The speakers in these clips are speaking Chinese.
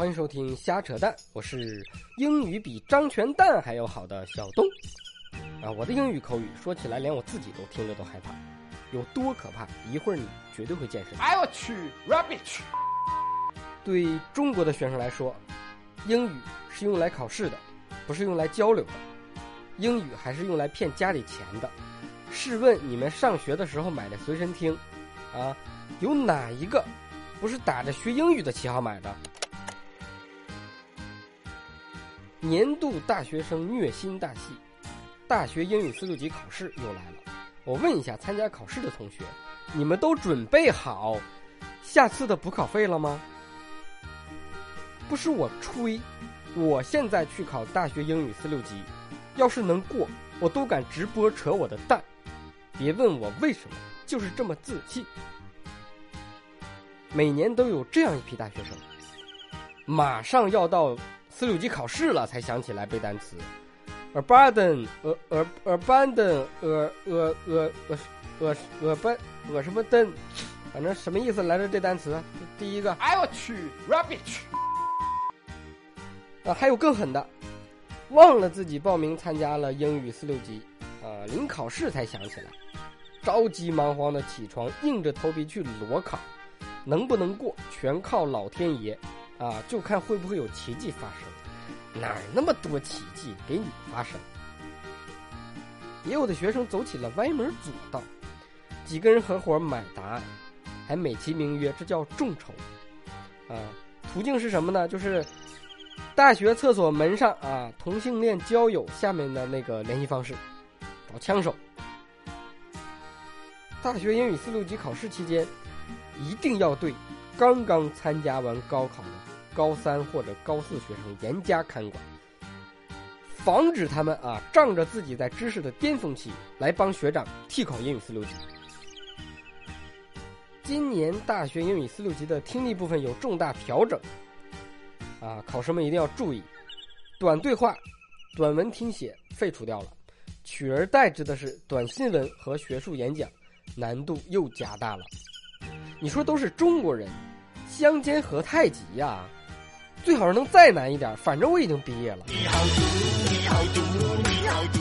欢迎收听瞎扯淡，我是英语比张全蛋还要好的小东。啊，我的英语口语说起来连我自己都听着都害怕，有多可怕？一会儿你绝对会见识。哎我去，rubbish！对中国的学生来说，英语是用来考试的，不是用来交流的。英语还是用来骗家里钱的。试问你们上学的时候买的随身听，啊，有哪一个不是打着学英语的旗号买的？年度大学生虐心大戏，大学英语四六级考试又来了。我问一下参加考试的同学，你们都准备好下次的补考费了吗？不是我吹，我现在去考大学英语四六级，要是能过，我都敢直播扯我的蛋。别问我为什么，就是这么自信。每年都有这样一批大学生，马上要到。四六级考试了，才想起来背单词，abandon，呃呃 abandon，呃呃呃呃呃呃班呃什么登，反正什么意思来着？这单词，第一个，哎我去，rubbish！啊，还有更狠的，忘了自己报名参加了英语四六级，啊，临考试才想起来，着急忙慌的起床，硬着头皮去裸考，能不能过全靠老天爷。啊，就看会不会有奇迹发生，哪儿那么多奇迹给你发生？也有的学生走起了歪门左道，几个人合伙买答案，还美其名曰这叫众筹。啊，途径是什么呢？就是大学厕所门上啊，同性恋交友下面的那个联系方式，找枪手。大学英语四六级考试期间，一定要对刚刚参加完高考的。高三或者高四学生严加看管，防止他们啊仗着自己在知识的巅峰期来帮学长替考英语四六级。今年大学英语四六级的听力部分有重大调整，啊，考生们一定要注意，短对话、短文听写废除掉了，取而代之的是短新闻和学术演讲，难度又加大了。你说都是中国人，相煎何太急呀？最好是能再难一点，反正我已经毕业了。你好毒，你好毒，你好毒。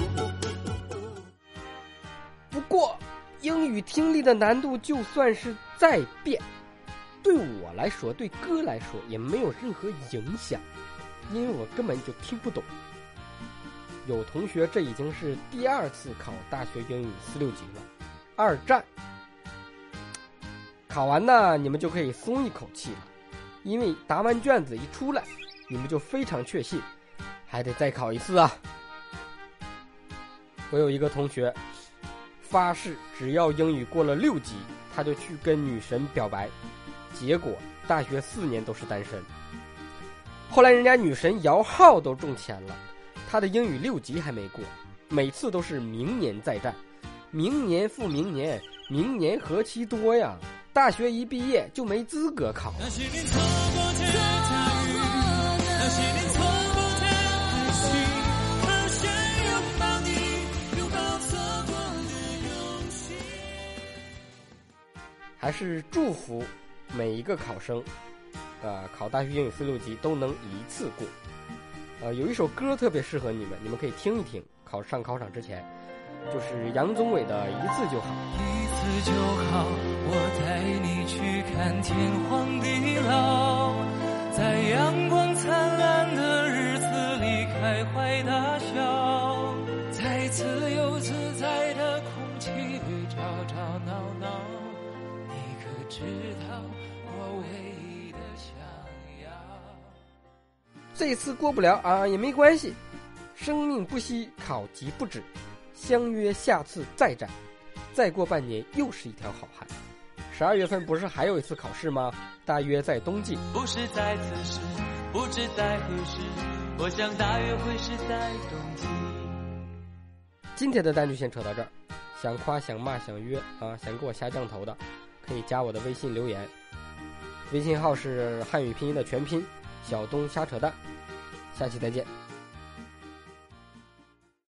不过，英语听力的难度就算是再变，对我来说，对哥来说也没有任何影响，因为我根本就听不懂。有同学这已经是第二次考大学英语四六级了，二战。考完呢，你们就可以松一口气了。因为答完卷子一出来，你们就非常确信，还得再考一次啊！我有一个同学，发誓只要英语过了六级，他就去跟女神表白，结果大学四年都是单身。后来人家女神摇号都中签了，他的英语六级还没过，每次都是明年再战，明年复明年，明年何其多呀！大学一毕业就没资格考。还是祝福每一个考生，呃，考大学英语四六级都能一次过。呃，有一首歌特别适合你们，你们可以听一听。考上考场之前，就是杨宗纬的一次就好。一次就好，看天荒地老，在阳光灿烂的日子里开怀大笑，在自由自在的空气里吵吵闹闹。你可知道我唯一的想要？这次过不了啊，也没关系，生命不息，考级不止，相约下次再战。再过半年又是一条好汉。十二月份不是还有一次考试吗？大约在冬季。不是在此时，不知在何时，我想大约会是在冬季。今天的单就先扯到这儿。想夸、想骂、想约啊，想给我下降头的，可以加我的微信留言。微信号是汉语拼音的全拼，小东瞎扯淡。下期再见。